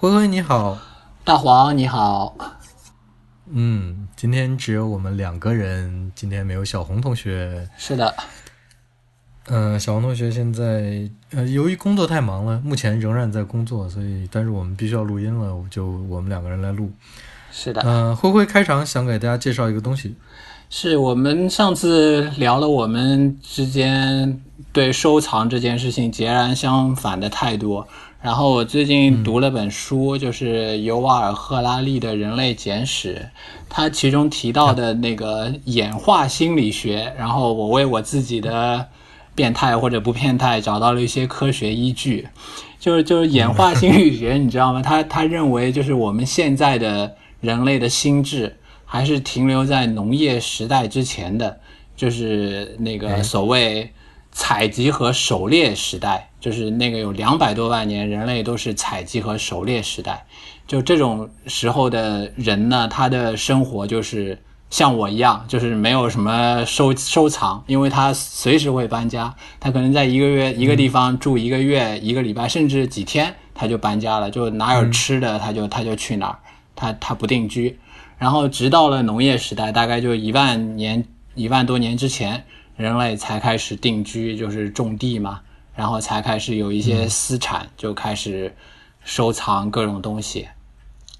灰灰你好，大黄你好，嗯，今天只有我们两个人，今天没有小红同学。是的，嗯、小红同学现在呃，由于工作太忙了，目前仍然在工作，所以但是我们必须要录音了，我就我们两个人来录。是的，嗯、灰灰开场想给大家介绍一个东西，是我们上次聊了我们之间对收藏这件事情截然相反的态度。然后我最近读了本书，就是尤瓦尔·赫拉利的《人类简史》，他其中提到的那个演化心理学，然后我为我自己的变态或者不变态找到了一些科学依据。就是就是演化心理学，你知道吗？他他认为就是我们现在的人类的心智还是停留在农业时代之前的，就是那个所谓采集和狩猎时代，就是那个有两百多万年人类都是采集和狩猎时代。就这种时候的人呢，他的生活就是像我一样，就是没有什么收收藏，因为他随时会搬家，他可能在一个月一个地方住一个月、一个礼拜，甚至几天，他就搬家了，就哪有吃的他就他就去哪儿，他他不定居。然后直到了农业时代，大概就一万年一万多年之前，人类才开始定居，就是种地嘛，然后才开始有一些私产，就开始收藏各种东西。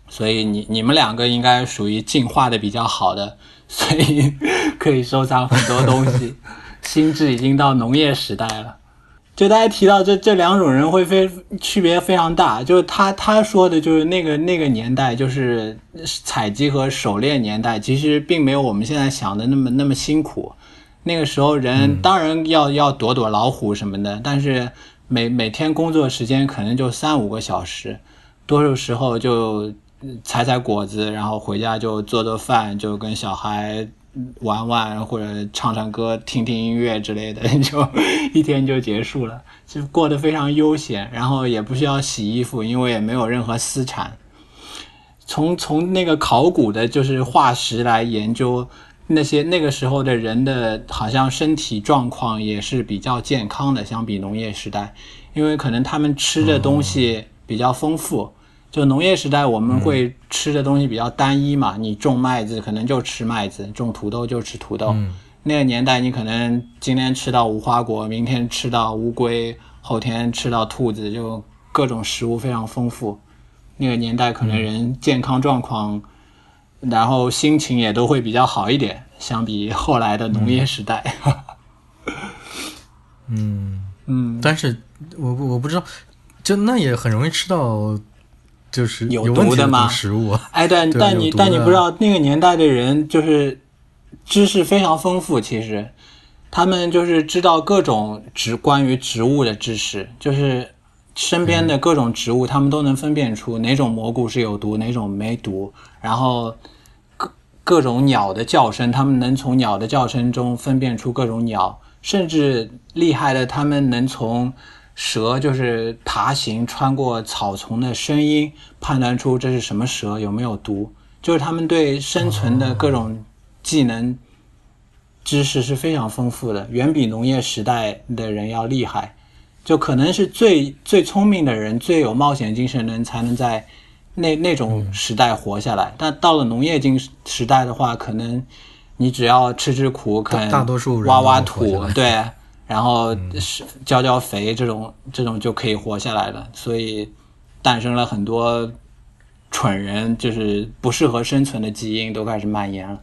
所以你你们两个应该属于进化的比较好的，所以可以收藏很多东西。心智已经到农业时代了。就大家提到这这两种人会非区别非常大，就是他他说的就是那个那个年代，就是采集和狩猎年代，其实并没有我们现在想的那么那么辛苦。那个时候人当然要要躲躲老虎什么的，但是每每天工作时间可能就三五个小时，多数时候就采采果子，然后回家就做做饭，就跟小孩玩玩或者唱唱歌、听听音乐之类的，就一天就结束了，就过得非常悠闲，然后也不需要洗衣服，因为也没有任何私产。从从那个考古的，就是化石来研究那些那个时候的人的，好像身体状况也是比较健康的，相比农业时代，因为可能他们吃的东西比较丰富。就农业时代，我们会吃的东西比较单一嘛，你种麦子可能就吃麦子，种土豆就吃土豆。那个年代，你可能今天吃到无花果，明天吃到乌龟，后天吃到兔子，就各种食物非常丰富。那个年代可能人健康状况，然后心情也都会比较好一点，相比后来的农业时代。嗯，嗯，但是我我不知道，就那也很容易吃到就是有毒的吗？食物。啊。哎，但但你但你不知道那个年代的人就是知识非常丰富，其实。他们就是知道各种植关于植物的知识，就是身边的各种植物，他们都能分辨出哪种蘑菇是有毒，哪种没毒，然后各各种鸟的叫声，他们能从鸟的叫声中分辨出各种鸟，甚至厉害的，他们能从蛇就是爬行穿过草丛的声音判断出这是什么蛇有没有毒，就是他们对生存的各种技能、知识是非常丰富的，远比农业时代的人要厉害。就可能是最最聪明的人、最有冒险精神的人才能在那那种时代活下来。但到了农业经时代的话，可能你只要吃吃苦，可能大多数人挖挖土对，然后是浇浇肥，这种这种就可以活下来了。所以诞生了很多蠢人，就是不适合生存的基因都开始蔓延了。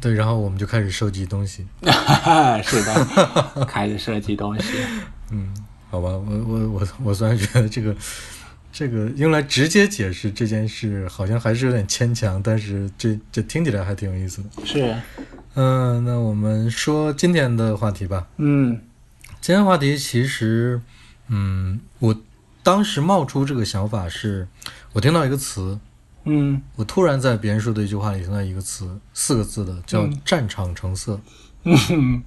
对，然后我们就开始收集东西。是的，开始收集东西。嗯好吧，我我我我虽然觉得这个这个用来直接解释这件事好像还是有点牵强，但是这这听起来还挺有意思的。是，嗯，那我们说今天的话题吧。嗯今天话题其实，嗯，我当时冒出这个想法是，我听到一个词，嗯。我突然在别人说的一句话里听到一个词，四个字的叫“战场成色”。嗯。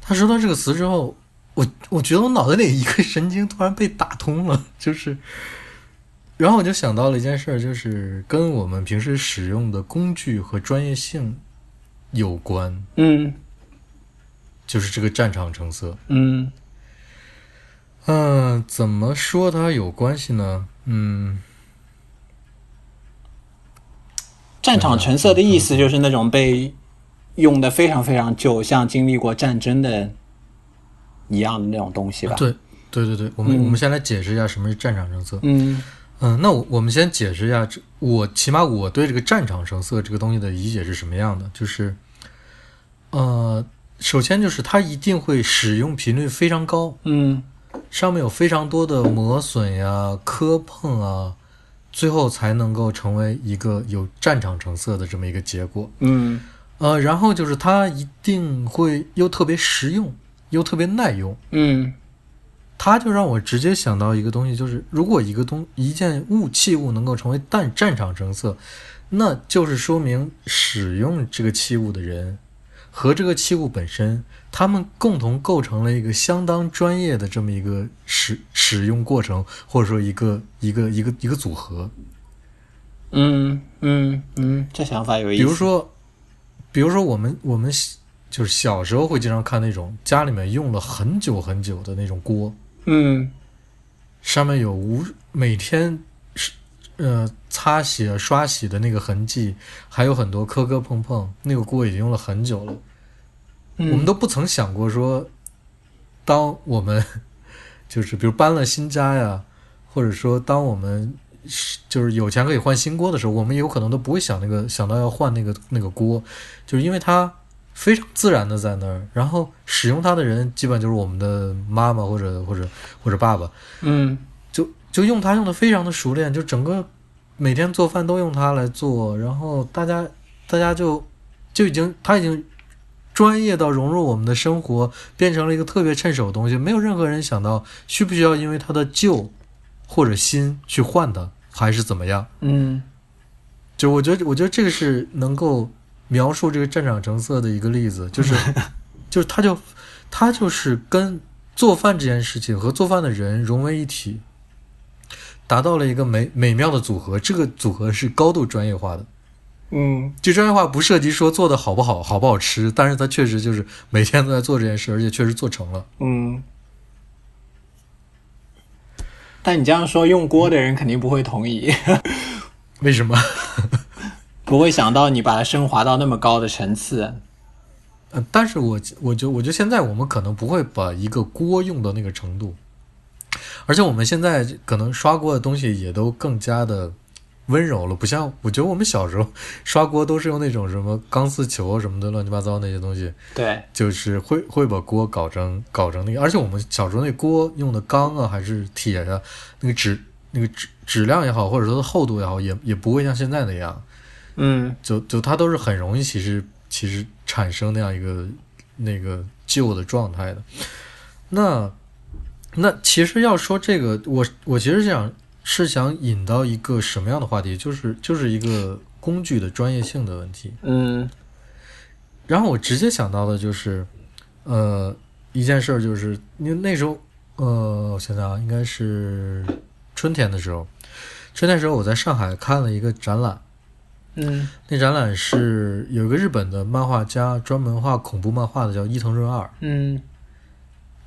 他说到这个词之后，我我觉得我脑袋里一个神经突然被打通了，就是，然后我就想到了一件事儿，就是跟我们平时使用的工具和专业性有关，嗯。就是这个战场成色。嗯。嗯，怎么说它有关系呢？嗯，战场成色的意思就是那种被用的非常非常旧，像经历过战争的一样的那种东西吧？对，对对对，我们、嗯我们先来解释一下什么是战场成色。嗯嗯，那我我们先解释一下，这我起码我对这个战场成色这个东西的理解是什么样的？就是，呃，首先就是它一定会使用频率非常高，嗯上面有非常多的磨损呀、磕碰啊，最后才能够成为一个有战场成色的这么一个结果。嗯呃，然后就是它一定会又特别实用，又特别耐用。嗯它就让我直接想到一个东西，就是如果一个东一件物器物能够成为战战场成色，那就是说明使用这个器物的人和这个器物本身，他们共同构成了一个相当专业的这么一个使使用过程，或者说一个一个一个一个组合。嗯嗯嗯，这想法有意思。比如，说，比如说我们我们就是小时候会经常看那种家里面用了很久很久的那种锅，嗯上面有无每天是呃擦洗啊刷洗的那个痕迹，还有很多磕磕碰碰。那个锅已经用了很久了，嗯，我们都不曾想过说，当我们就是比如搬了新家呀，或者说当我们是就是有钱可以换新锅的时候，我们有可能都不会想那个想到要换那个那个锅，就是因为它非常自然的在那儿，然后使用它的人基本就是我们的妈妈或者或者或者爸爸。嗯就就用它用的非常的熟练，就整个每天做饭都用它来做，然后大家大家就就已经它已经专业到融入我们的生活，变成了一个特别趁手的东西，没有任何人想到需不需要因为它的旧或者新去换它，还是怎么样。嗯就我觉得，我觉得这个是能够描述这个战场成色的一个例子，就是 就是它就它就是跟做饭这件事情和做饭的人融为一体，达到了一个美美妙的组合。这个组合是高度专业化的，嗯这专业化不涉及说做的好不好、好不好吃，但是它确实就是每天都在做这件事，而且确实做成了。嗯。但你这样说，用锅的人肯定不会同意，为什么？不会想到你把它升华到那么高的层次。呃，但是我我觉我觉得现在我们可能不会把一个锅用到那个程度，而且我们现在可能刷锅的东西也都更加的温柔了，不像我觉得我们小时候刷锅都是用那种什么钢丝球什么的乱七八糟那些东西，对，就是会会把锅搞成搞成那个，而且我们小时候那锅用的钢啊还是铁呀、那个质那个质质量也好，或者说厚度也好，也也不会像现在那样。嗯就就它都是很容易其实其实产生那样一个那个旧的状态的。那那其实要说这个，我我其实想是想引到一个什么样的话题，就是就是一个工具的专业性的问题。嗯然后我直接想到的就是，呃，一件事儿就是，因为那时候，呃，我想想啊，应该是春天的时候，春天的时候我在上海看了一个展览。嗯那展览是有一个日本的漫画家专门画恐怖漫画的，叫伊藤润二。嗯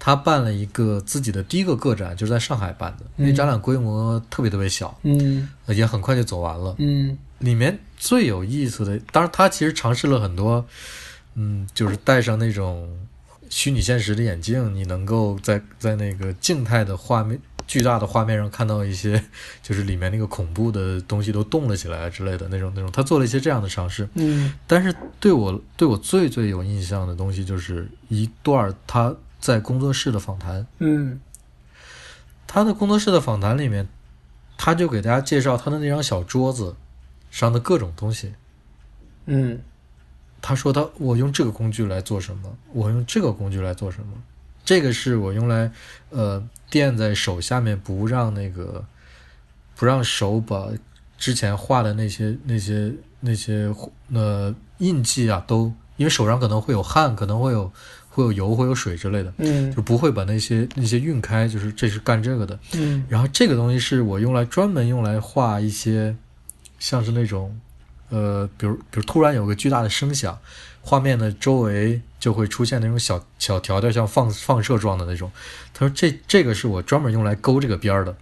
他办了一个自己的第一个个展，就是在上海办的。嗯那展览规模特别特别小，嗯呃也很快就走完了。嗯里面最有意思的，当然他其实尝试了很多，嗯，就是戴上那种虚拟现实的眼镜，你能够在在那个静态的画面、巨大的画面上看到一些，就是里面那个恐怖的东西都动了起来之类的那种那种。他做了一些这样的尝试，嗯但是对我对我最最有印象的东西，就是一段他在工作室的访谈。嗯他的工作室的访谈里面，他就给大家介绍他的那张小桌子上的各种东西。嗯他说他我用这个工具来做什么，我用这个工具来做什么，这个是我用来呃垫在手下面，不让那个不让手把之前画的那些那些那些呃印记啊都，因为手上可能会有汗，可能会有会有油，会有水之类的，嗯就不会把那些那些晕开，就是这是干这个的。嗯然后这个东西是我用来专门用来画一些，像是那种，呃，比如比如突然有个巨大的声响，画面的周围就会出现那种小小条条，像放放射状的那种。他说这这个是我专门用来勾这个边儿的。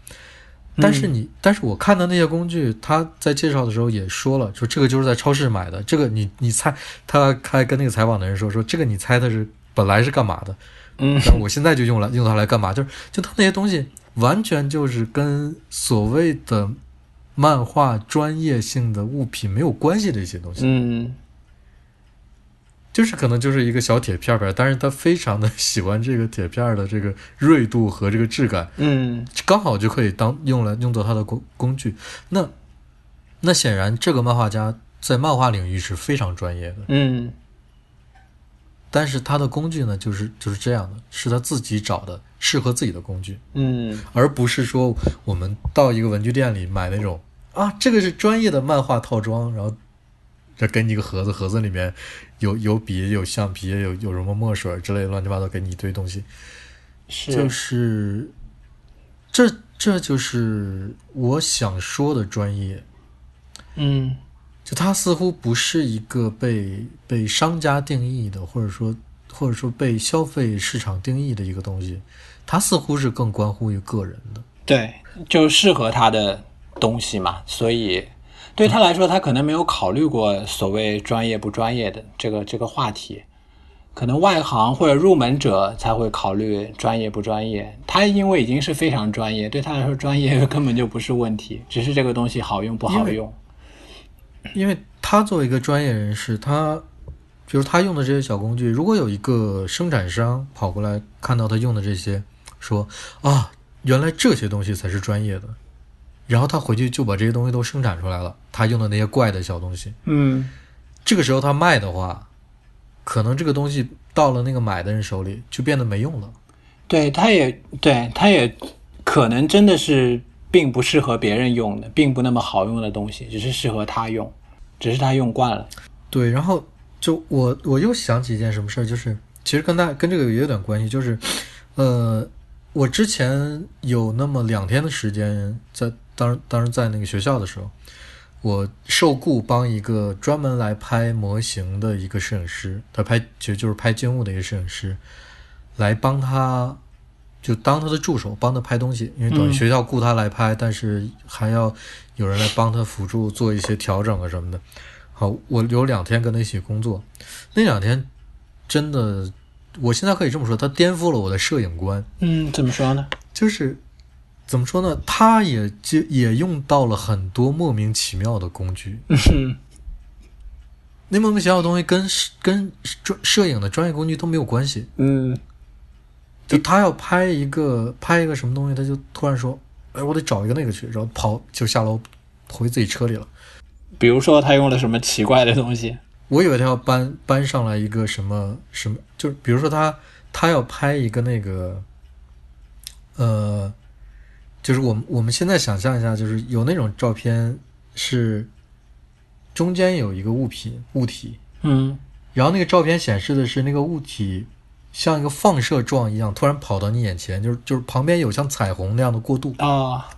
但是你，但是我看到那些工具，他在介绍的时候也说了，说这个就是在超市买的。这个你你猜，他还跟那个采访的人说，说这个你猜他是本来是干嘛的？嗯，但我现在就用来用它来干嘛？就是就它那些东西，完全就是跟所谓的漫画专业性的物品没有关系的一些东西。嗯就是可能就是一个小铁片片，但是他非常的喜欢这个铁片的这个锐度和这个质感，嗯刚好就可以当用来用作他的工工具。那那显然这个漫画家在漫画领域是非常专业的，嗯但是他的工具呢，就是就是这样的，是他自己找的适合自己的工具，嗯。而不是说我们到一个文具店里买那种啊，这个是专业的漫画套装，然后这给你一个盒子，盒子里面有有笔、有橡皮、有有什么墨水之类的乱七八糟，给你一堆东西，是。就是这这就是我想说的专业。嗯就它似乎不是一个被被商家定义的，或者说或者说被消费市场定义的一个东西，它似乎是更关乎于个人的。对，就适合他的东西嘛，所以对他来说，他可能没有考虑过所谓专业不专业的这个这个话题，可能外行或者入门者才会考虑专业不专业。他因为已经是非常专业，对他来说专业根本就不是问题，只是这个东西好用不好用。因为他作为一个专业人士，他比如他用的这些小工具，如果有一个生产商跑过来看到他用的这些，说啊，原来这些东西才是专业的，然后他回去就把这些东西都生产出来了，他用的那些怪的小东西，嗯这个时候他卖的话，可能这个东西到了那个买的人手里就变得没用了。对，他也对，他也可能真的是并不适合别人用的，并不那么好用的东西，只是适合他用，只是他用惯了。对，然后就我我又想起一件什么事儿，就是其实跟大跟这个也有点关系，就是呃，我之前有那么两天的时间在当当时在那个学校的时候，我受雇帮一个专门来拍模型的一个摄影师，他拍其实就是拍静物的一个摄影师，来帮他就当他的助手，帮他拍东西，因为等于嗯学校雇他来拍，但是还要有人来帮他辅助做一些调整啊什么的。好，我有两天跟他一起工作，那两天真的，我现在可以这么说，他颠覆了我的摄影观。嗯，怎么说呢？就是怎么说呢？他也就也用到了很多莫名其妙的工具，嗯那莫名其妙的东西跟跟专摄影的专业工具都没有关系。嗯就他要拍一个拍一个什么东西，他就突然说：“哎，我得找一个那个去。”然后跑就下楼回自己车里了。比如说他用了什么奇怪的东西？我以为他要搬搬上来一个什么什么，就是比如说他他要拍一个那个，呃，就是我们我们现在想象一下，就是有那种照片是中间有一个物品物体，嗯然后那个照片显示的是那个物体像一个放射状一样突然跑到你眼前，就是就是旁边有像彩虹那样的过渡，啊、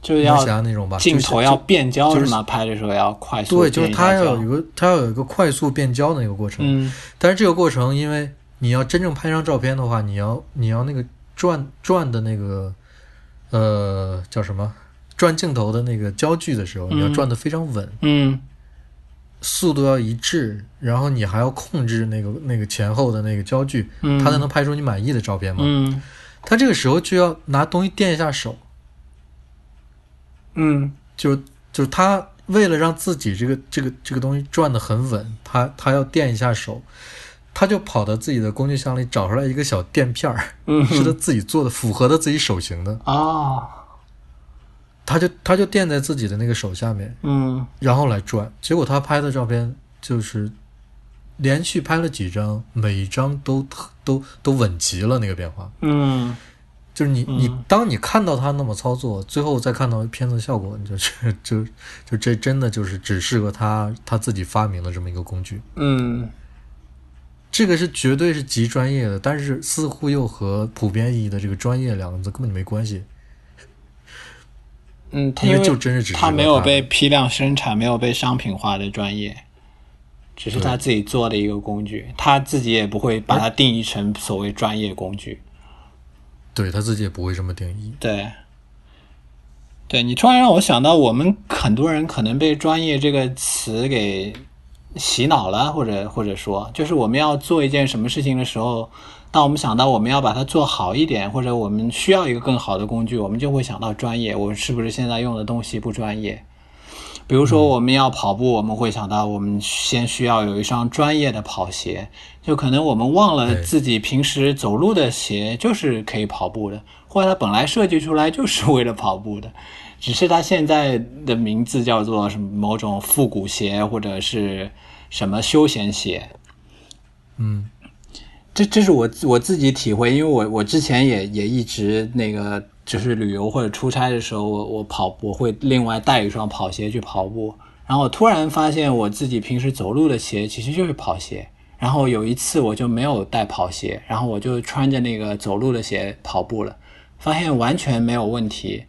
就要象那种吧？就是镜头要变焦就是是吗？拍的时候要快速对，就是它要有一个它要有一个快速变焦的那个过程。嗯但是这个过程，因为你要真正拍张照片的话，你要你要那个转转的那个呃叫什么转镜头的那个焦距的时候，你要嗯转的非常稳，嗯速度要一致，然后你还要控制那个那个前后的那个焦距，嗯，它才能拍出你满意的照片嘛。嗯。他这个时候就要拿东西垫一下手，嗯。就就是他为了让自己这个这个这个东西转得很稳，他他要垫一下手，他就跑到自己的工具箱里找出来一个小垫片儿。嗯。是他自己做的，符合他自己手型的，啊他就他就垫在自己的那个手下面，嗯然后来转。结果他拍的照片就是连续拍了几张，每一张都都都稳极了那个变化。嗯就是你你嗯当你看到他那么操作，最后再看到片子效果，你就是就就这真的就是只适合他他自己发明的这么一个工具。嗯这个是绝对是极专业的，但是似乎又和普遍意义的这个专业两个字根本就没关系。嗯，他因为为就真是只适合他没有被批量生产，没有被商品化的专业。只是他自己做的一个工具，他自己也不会把它定义成所谓专业工具。对他自己也不会这么定义。对，对你突然让我想到，我们很多人可能被“专业”这个词给洗脑了，或者或者说，就是我们要做一件什么事情的时候，当我们想到我们要把它做好一点，或者我们需要一个更好的工具，我们就会想到专业。我是不是现在用的东西不专业？比如说我们要跑步，我们会想到我们先需要有一双专业的跑鞋，就可能我们忘了自己平时走路的鞋就是可以跑步的，或者它本来设计出来就是为了跑步的，只是它现在的名字叫做什么某种复古鞋或者是什么休闲鞋。嗯，这这是我我自己体会，因为我我之前也也一直那个就是旅游或者出差的时候，我我跑我会另外带一双跑鞋去跑步，然后我突然发现我自己平时走路的鞋其实就是跑鞋，然后有一次我就没有带跑鞋，然后我就穿着那个走路的鞋跑步了，发现完全没有问题。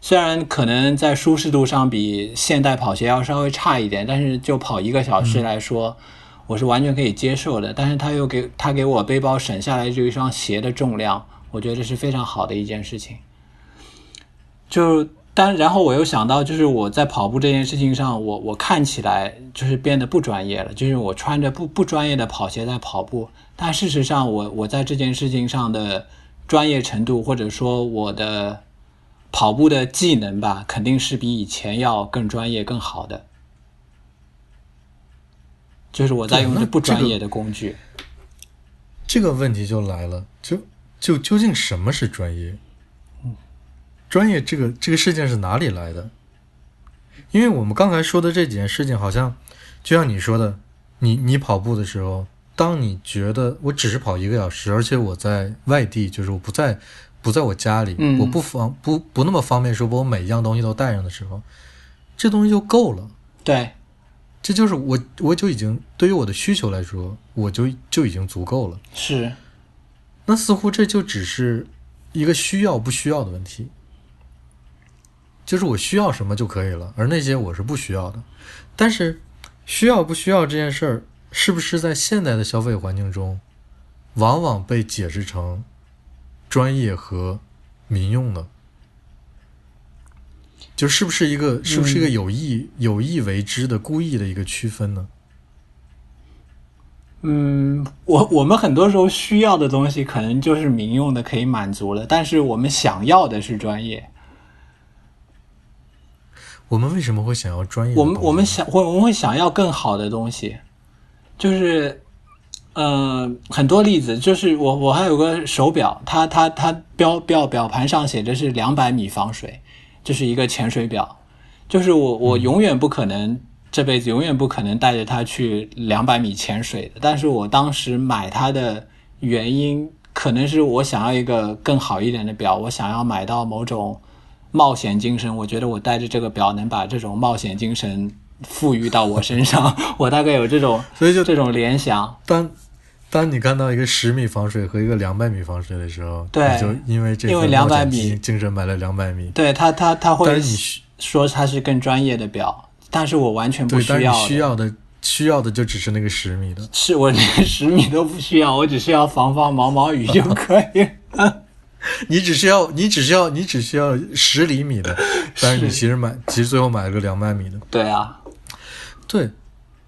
虽然可能在舒适度上比现代跑鞋要稍微差一点，但是就跑一个小时来说，我是完全可以接受的。但是他又给他给我背包省下来这一双鞋的重量，我觉得这是非常好的一件事情。就但然后我又想到，就是我在跑步这件事情上，我我看起来就是变得不专业了，就是我穿着不不专业的跑鞋在跑步，但事实上我我在这件事情上的专业程度，或者说我的跑步的技能吧，肯定是比以前要更专业、更好的。就是我在用这不专业的工具。这个问题就来了，就就究竟什么是专业？专业这个这个事件是哪里来的？因为我们刚才说的这几件事情，好像就像你说的，你你跑步的时候，当你觉得我只是跑一个小时，而且我在外地，就是我不在不在我家里，嗯我不方不不那么方便说把我每一样东西都带上的时候，这东西就够了。对，这就是我我就已经对于我的需求来说，我就就已经足够了。是，那似乎这就只是一个需要不需要的问题，就是我需要什么就可以了，而那些我是不需要的。但是需要不需要这件事儿，是不是在现代的消费环境中，往往被解释成专业和民用呢？就是不是一个是不是一个有意、有意为之的故意的一个区分呢？嗯，我我们很多时候需要的东西可能就是民用的可以满足了，但是我们想要的是专业。我们为什么会想要专业我？们我们想会我们会想要更好的东西，就是呃很多例子，就是我我还有个手表，它它它表表表盘上写着是两百米防水，就是一个潜水表，就是我我永远不可能、这辈子永远不可能带着它去两百米潜水的，但是我当时买它的原因可能是我想要一个更好一点的表，我想要买到某种。冒险精神，我觉得我带着这个表能把这种冒险精神赋予到我身上，我大概有这种所以就这种联想。当当你看到一个十米防水和一个两百米防水的时候，对你就因为这因为份200米精精神买了两百米，对他，他他会但是你说它是更专业的表，但是我完全不对，但是你需要的。需要的需要的就只是那个十米的，是 我连十米都不需要，我只需要防防毛毛雨就可以。你只需要你只需要你只需要十厘米的，但是你其实买其实最后买了个两百米的。对啊，对，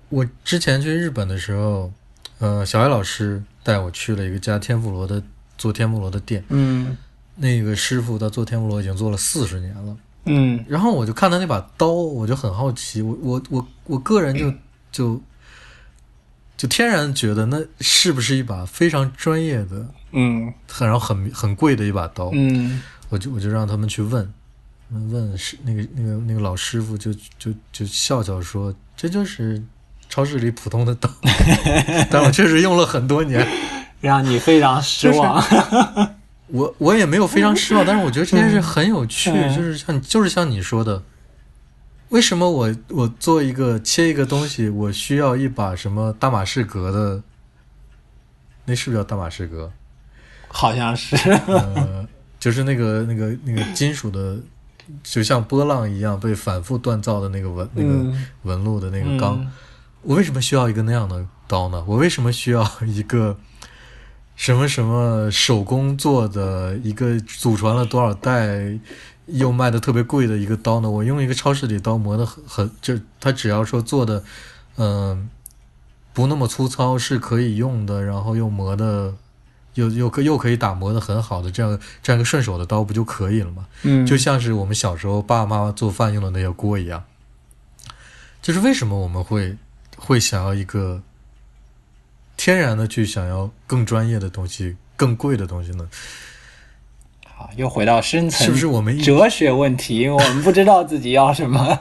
我之前去日本的时候，呃，小艾老师带我去了一个家天妇罗的做天妇罗的店，嗯那个师傅他做天妇罗已经做了四十年了。嗯然后我就看他那把刀，我就很好奇，我我我我个人就就就天然觉得那是不是一把非常专业的，嗯很然后很很贵的一把刀？嗯我就我就让他们去问，问是那个那个那个老师傅就就就笑笑说，这就是超市里普通的刀，但我确实用了很多年，让你非常失望。我我也没有非常失望，但是我觉得这件事很有趣，嗯。就是像就是像你说的，为什么我我做一个切一个东西，我需要一把什么大马士革的，那是不是叫大马士革？好像是。呃，就是那个那个那个金属的，就像波浪一样被反复锻造的那个纹那个嗯。纹路的那个钢，我为什么需要一个那样的刀呢？我为什么需要一个什么什么手工做的一个祖传了多少代又卖的特别贵的一个刀呢？我用一个超市里刀磨的很很，就它只要说做的，嗯、不那么粗糙是可以用的，然后又磨的又又可又可以打磨的很好的这样这样一个顺手的刀不就可以了吗？嗯，就像是我们小时候爸爸妈妈做饭用的那些锅一样。就是为什么我们会会想要一个天然的去想要更专业的东西、更贵的东西呢？好，又回到深层，是不是我们一哲学问题？因为我们不知道自己要什么。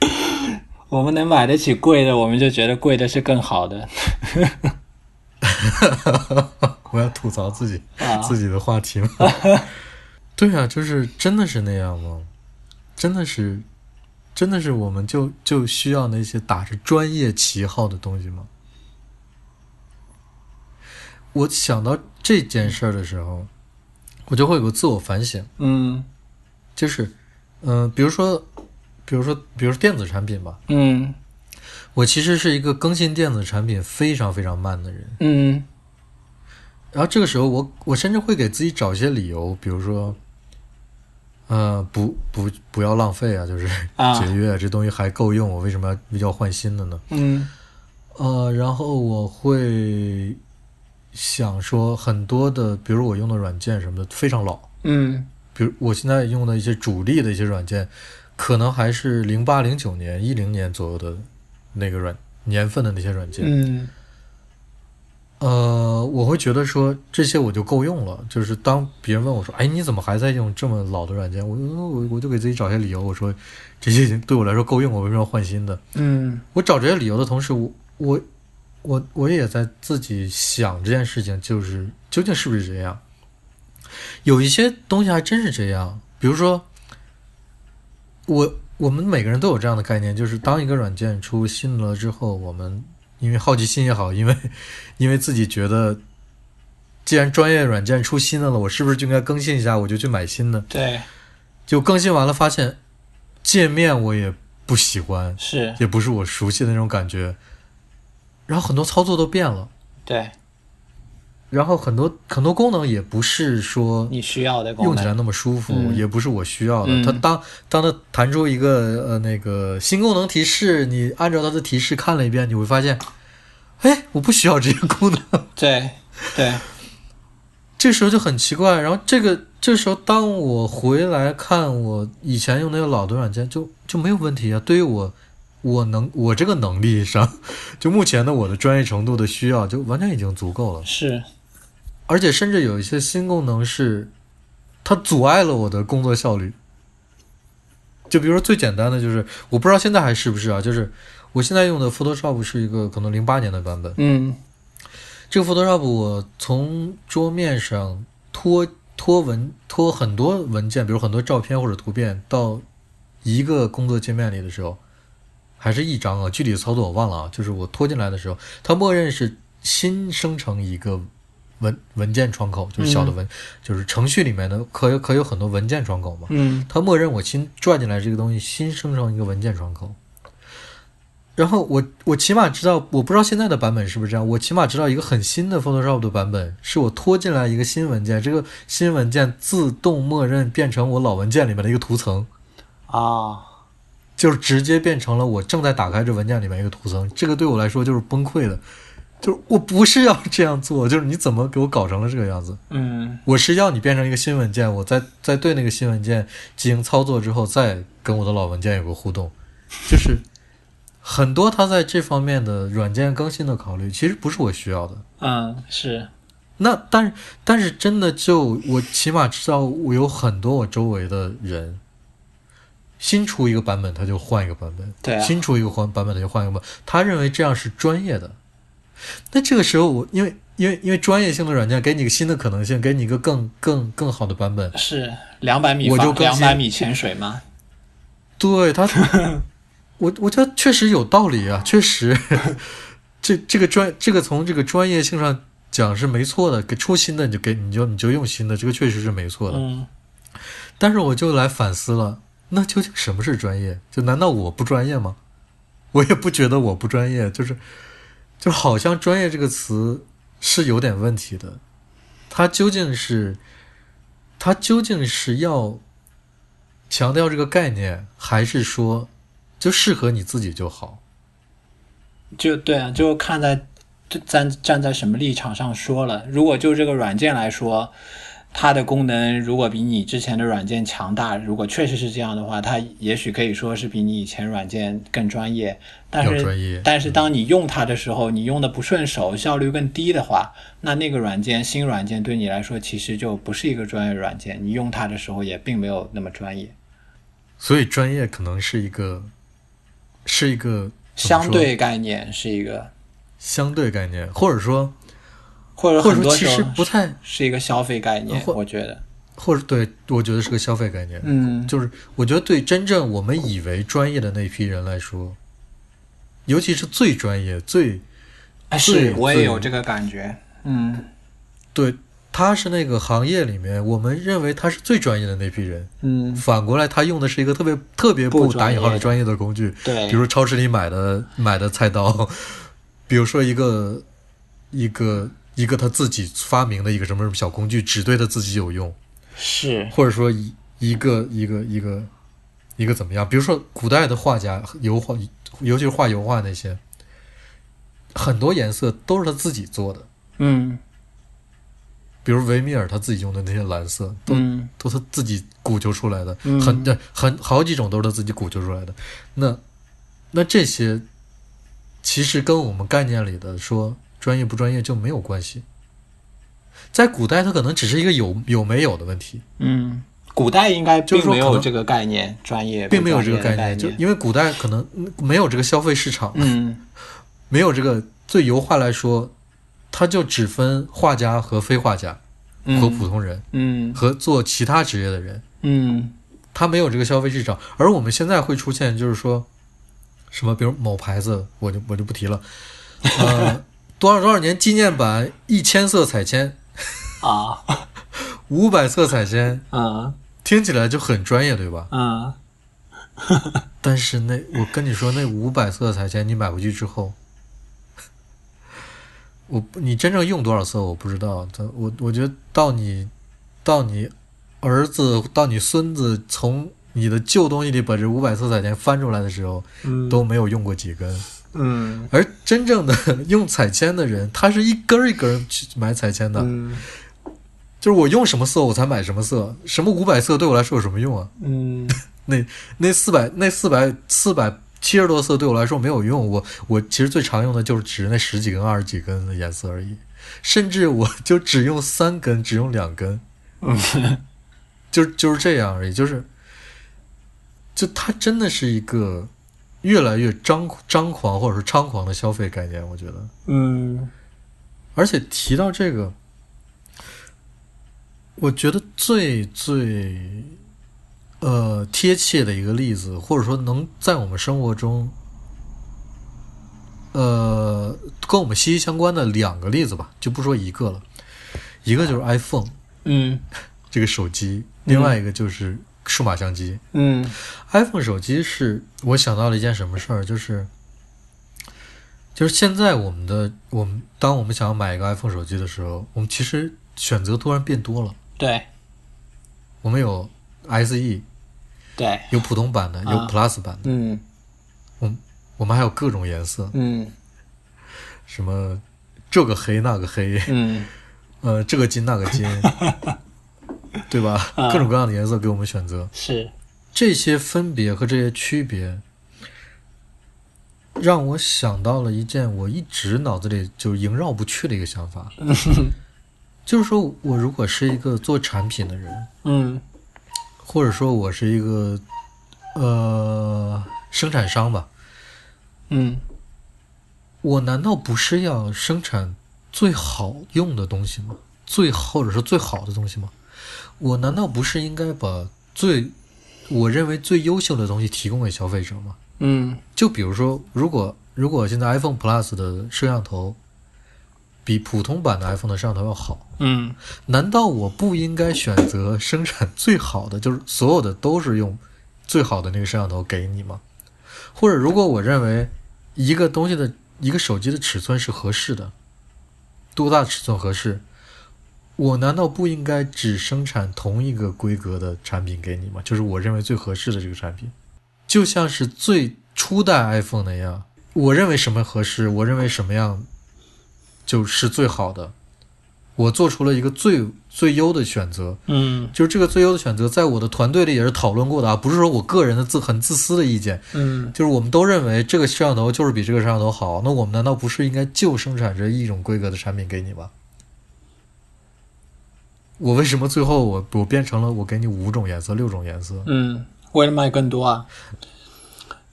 我们能买得起贵的，我们就觉得贵的是更好的。我要吐槽自己、啊自己的话题吗？对啊，就是真的是那样吗？真的是，真的是我们就就需要那些打着专业旗号的东西吗？我想到这件事儿的时候，我就会有个自我反省，嗯。就是，嗯、比如说，比如说，比如说电子产品吧，嗯。我其实是一个更新电子产品非常非常慢的人。嗯。然后这个时候我，我甚至会给自己找一些理由，比如说，呃，不不不要浪费啊，就是啊。节约啊，这东西还够用，我为什么要要换新的呢？嗯。呃，然后我会想说，很多的，比如我用的软件什么的非常老，嗯。比如我现在用的一些主力的一些软件，可能还是零八、零九年、一零年左右的那个软年份的那些软件。嗯呃，我会觉得说这些我就够用了。就是当别人问我说：“哎，你怎么还在用这么老的软件？”我我我就给自己找些理由，我说这些已经对我来说够用，我为什么要换新的？嗯我找这些理由的同时，我我我我也在自己想这件事情，就是究竟是不是这样？有一些东西还真是这样，比如说，我我们每个人都有这样的概念，就是当一个软件出新了之后，我们因为好奇心也好，因为 因为自己觉得，既然专业软件出新的了，我是不是就应该更新一下？我就去买新的。对，就更新完了，发现界面我也不喜欢，是，也不是我熟悉的那种感觉，然后很多操作都变了，对然后很多很多功能也不是说你需要的。用起来那么舒服，嗯也不是我需要的。嗯它当当它弹出一个呃那个新功能提示，你按照它的提示看了一遍，你会发现，哎，我不需要这些功能。对对，这时候就很奇怪。然后这个这时候，当我回来看我以前用那个老的软件，就就没有问题啊。对于我，我能我这个能力上，就目前的我的专业程度的需要，就完全已经足够了。是，而且甚至有一些新功能是，它阻碍了我的工作效率。就比如说最简单的，就是我不知道现在还是不是啊，就是我现在用的 Photoshop 是一个可能零八年的版本。嗯这个 Photoshop 我从桌面上拖拖文拖很多文件，比如很多照片或者图片到一个工作界面里的时候，还是一张啊，具体的操作我忘了啊。就是我拖进来的时候，它默认是新生成一个文文件窗口，就是小的文，就是程序里面的可有可有很多文件窗口嘛。嗯它默认我新转进来这个东西，新生成一个文件窗口。然后我我起码知道，我不知道现在的版本是不是这样。我起码知道一个很新的 Photoshop 的版本，是我拖进来一个新文件，这个新文件自动默认变成我老文件里面的一个图层，啊，就是直接变成了我正在打开这文件里面一个图层。这个对我来说就是崩溃的，就是我不是要这样做，就是你怎么给我搞成了这个样子？嗯我是要你变成一个新文件，我再再对那个新文件进行操作之后，再跟我的老文件有个互动，就是很多它在这方面的软件更新的考虑，其实不是我需要的。嗯是，那但是但是真的就我起码知道，我有很多我周围的人，新出一个版本他就换一个版本，对啊新出一个换版本他就换一个版本，他认为这样是专业的。那这个时候我因为因为因为专业性的软件给你一个新的可能性，给你一个更更更好的版本，是两百米我就两百米潜水吗？对他，我我觉得确实有道理啊，确实，这这个专这个从这个专业性上讲是没错的，给出新的你就给你就你就用新的，这个确实是没错的。嗯但是我就来反思了，那究竟什么是专业？就难道我不专业吗？我也不觉得我不专业，就是就好像“专业”这个词是有点问题的。它究竟是它究竟是要强调这个概念，还是说就适合你自己就好？就对啊，就看在站站在什么立场上说了。如果就这个软件来说。它的功能如果比你之前的软件强大，如果确实是这样的话，它也许可以说是比你以前软件更专业。但是，但是当你用它的时候，你用的不顺手，效率更低的话，那那个软件新软件对你来说其实就不是一个专业软件。你用它的时候也并没有那么专业。所以，专业可能是一个，是一个相对概念，是一个相对概念，或者说。或者或者说其实不太是一个消费概念，我觉得，或者对，我觉得是个消费概念。嗯，就是我觉得对真正我们以为专业的那批人来说，尤其是最专业、最，是我也有这个感觉。嗯，对，他是那个行业里面我们认为他是最专业的那批人。嗯，反过来他用的是一个特别特别不打引号的专业的工具。对，比如超市里买的买的菜刀，比如说一个一个。一个他自己发明的一个什么什么小工具，只对他自己有用，是或者说一一个一个一个一个怎么样？比如说古代的画家油画，尤其是画油画那些，很多颜色都是他自己做的。嗯，比如维米尔他自己用的那些蓝色，都都他自己鼓求出来的，很很好几种都是他自己鼓求出来的。那那这些其实跟我们概念里的说。专业不专业就没有关系，在古代它可能只是一个有有没有的问题。嗯，古代应该并没有这个概念，专业并没有这个概念，就因为古代可能没有这个消费市场，嗯，没有这个。对油画来说，它就只分画家和非画家，和普通人，嗯，和做其他职业的人，嗯，它没有这个消费市场。而我们现在会出现，就是说什么，比如某牌子，我就我就不提了，呃。多少多少年纪念版一千色彩铅啊，五百色彩铅，啊，听起来就很专业，对吧？嗯，但是那我跟你说，那五百色彩铅你买回去之后，我你真正用多少色我不知道。我我觉得到你到你儿子到你孙子从你的旧东西里把这五百色彩铅翻出来的时候，都没有用过几根。嗯，而真正的 用彩铅的人，他是一根一根去买彩铅的。嗯，就是我用什么色，我才买什么色。什么五百色对我来说有什么用啊？嗯，那那四百那四百四百七十多色对我来说没有用。我我其实最常用的就是只那十几根、二十几根的颜色而已。甚至我就只用三根，只用两根。嗯，就就是这样而已。就是，就它真的是一个。越来越张张狂或者是猖狂的消费概念，我觉得，嗯，而且提到这个，我觉得最最呃贴切的一个例子，或者说能在我们生活中，呃，跟我们息息相关的两个例子吧，就不说一个了，一个就是 iPhone，嗯，这个手机，另外一个就是。数码相机，嗯，iPhone 手机是我想到了一件什么事儿，就是，就是现在我们的我们，当我们想要买一个 iPhone 手机的时候，我们其实选择突然变多了。对，我们有 SE，对，有普通版的，有 Plus 版的，嗯，我我们还有各种颜色，嗯，什么这个黑那个黑，嗯，呃，这个金那个金。对吧？各种各样的颜色给我们选择，是这些分别和这些区别，让我想到了一件我一直脑子里就萦绕不去的一个想法，就是说我如果是一个做产品的人，嗯，或者说我是一个呃生产商吧，嗯，我难道不是要生产最好用的东西吗？最或者是最好的东西吗？我难道不是应该把最我认为最优秀的东西提供给消费者吗？嗯，就比如说，如果如果现在 iPhone Plus 的摄像头比普通版的 iPhone 的摄像头要好，嗯，难道我不应该选择生产最好的，就是所有的都是用最好的那个摄像头给你吗？或者如果我认为一个东西的一个手机的尺寸是合适的，多大尺寸合适？我难道不应该只生产同一个规格的产品给你吗？就是我认为最合适的这个产品，就像是最初代 iPhone 那样，我认为什么合适，我认为什么样就是最好的，我做出了一个最最优的选择。嗯就是这个最优的选择，在我的团队里也是讨论过的啊，不是说我个人的自很自私的意见，嗯就是我们都认为这个摄像头就是比这个摄像头好，那我们难道不是应该就生产这一种规格的产品给你吗？我为什么最后我我变成了我给你五种颜色、六种颜色？嗯，为了卖更多啊，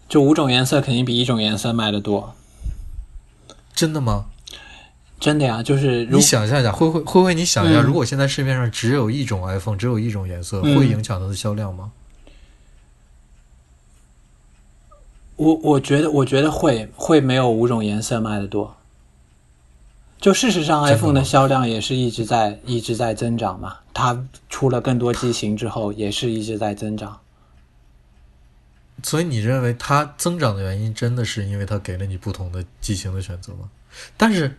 就五种颜色肯定比一种颜色卖的多，真的吗？真的呀，就是如你想象一下，慧慧慧慧，你想一下，嗯如果现在市面上只有一种 iPhone，只有一种颜色，嗯会影响它的销量吗？我我觉得我觉得会会没有五种颜色卖的多。就事实上，iPhone 的销量也是一直在一直在增长嘛。它出了更多机型之后，也是一直在增长。所以你认为它增长的原因真的是因为它给了你不同的机型的选择吗？但是，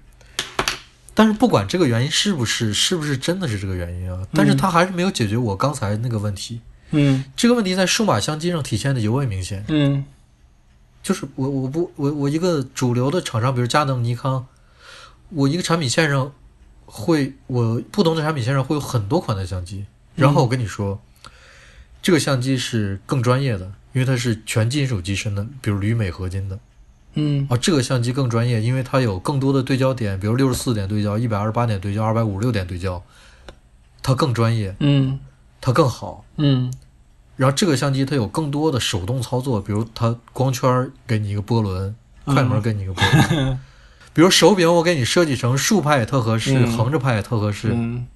但是不管这个原因是不是是不是真的是这个原因啊，但是它还是没有解决我刚才那个问题。嗯这个问题在数码相机上体现的尤为明显，嗯就是我我不我我一个主流的厂商，比如佳能、尼康，我一个产品线上会我不同的产品线上会有很多款的相机，然后我跟你说，这个相机是更专业的，因为它是全金属机身的，比如铝镁合金的。嗯。啊，这个相机更专业，因为它有更多的对焦点，比如六十四点对焦、一百二十八点对焦、二百五十六点对焦，它更专业，嗯。它更好。嗯。然后这个相机它有更多的手动操作，比如它光圈给你一个波轮，快门给你一个波轮，比如手柄我给你设计成竖拍也特合适，嗯横着拍也特合适。嗯，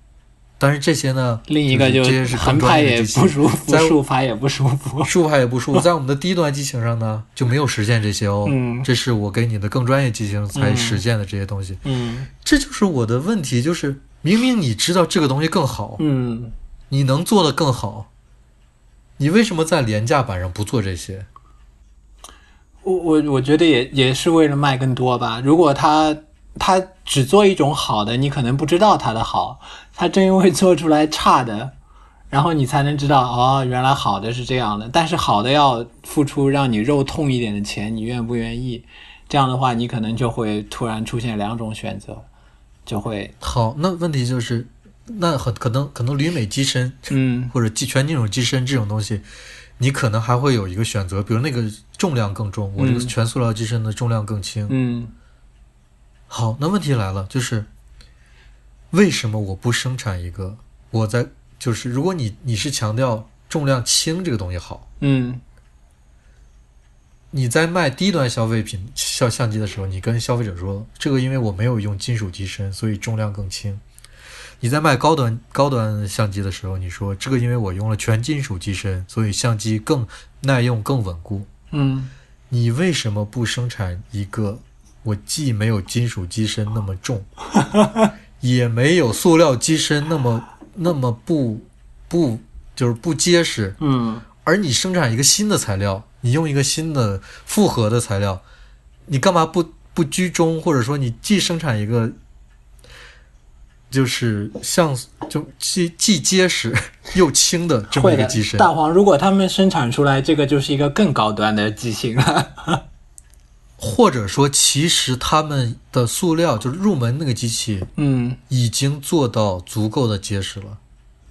但是这些呢，另一个就是这些是横拍也不舒服，在竖拍也不舒服。竖拍也不舒服，在我们的低端机型上呢就没有实现这些哦。嗯这是我给你的更专业机型才嗯实现的这些东西。嗯这就是我的问题，就是明明你知道这个东西更好，嗯你能做的更好，你为什么在廉价版上不做这些？我我我觉得也也是为了卖更多吧。如果他他只做一种好的，你可能不知道它的好，他正因为做出来差的，然后你才能知道哦，原来好的是这样的。但是好的要付出让你肉痛一点的钱，你愿不愿意？这样的话，你可能就会突然出现两种选择，就会好，那问题就是，那很可能可能铝镁机身嗯或者机全金属机身这种东西，你可能还会有一个选择，比如那个重量更重，我这个嗯全塑料机身的重量更轻。嗯好，那问题来了，就是为什么我不生产一个？我在就是，如果你你是强调重量轻这个东西好，嗯你在卖低端消费品相相机的时候，你跟消费者说，这个因为我没有用金属机身，所以重量更轻。你在卖高端高端相机的时候，你说这个因为我用了全金属机身，所以相机更耐用、更稳固。嗯。你为什么不生产一个我既没有金属机身那么重，也没有塑料机身那么那么不不就是不结实，嗯。而你生产一个新的材料，你用一个新的复合的材料，你干嘛不不居中，或者说你既生产一个，就是像就既既结实又轻的这么一个机身？大黄，如果他们生产出来这个，就是一个更高端的机型了。或者说，其实他们的塑料就是入门那个机器嗯。已经做到足够的结实了，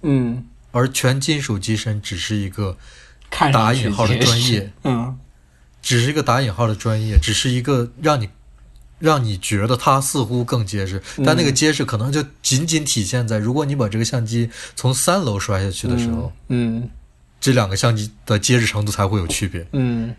嗯，而全金属机身只是一个打引号的专业，嗯。只是一个打引号的专业，只是一个让你让你觉得它似乎更结实，但那个结实可能就仅仅体现在，如果你把这个相机从三楼摔下去的时候，嗯。这两个相机的结实程度才会有区别，嗯，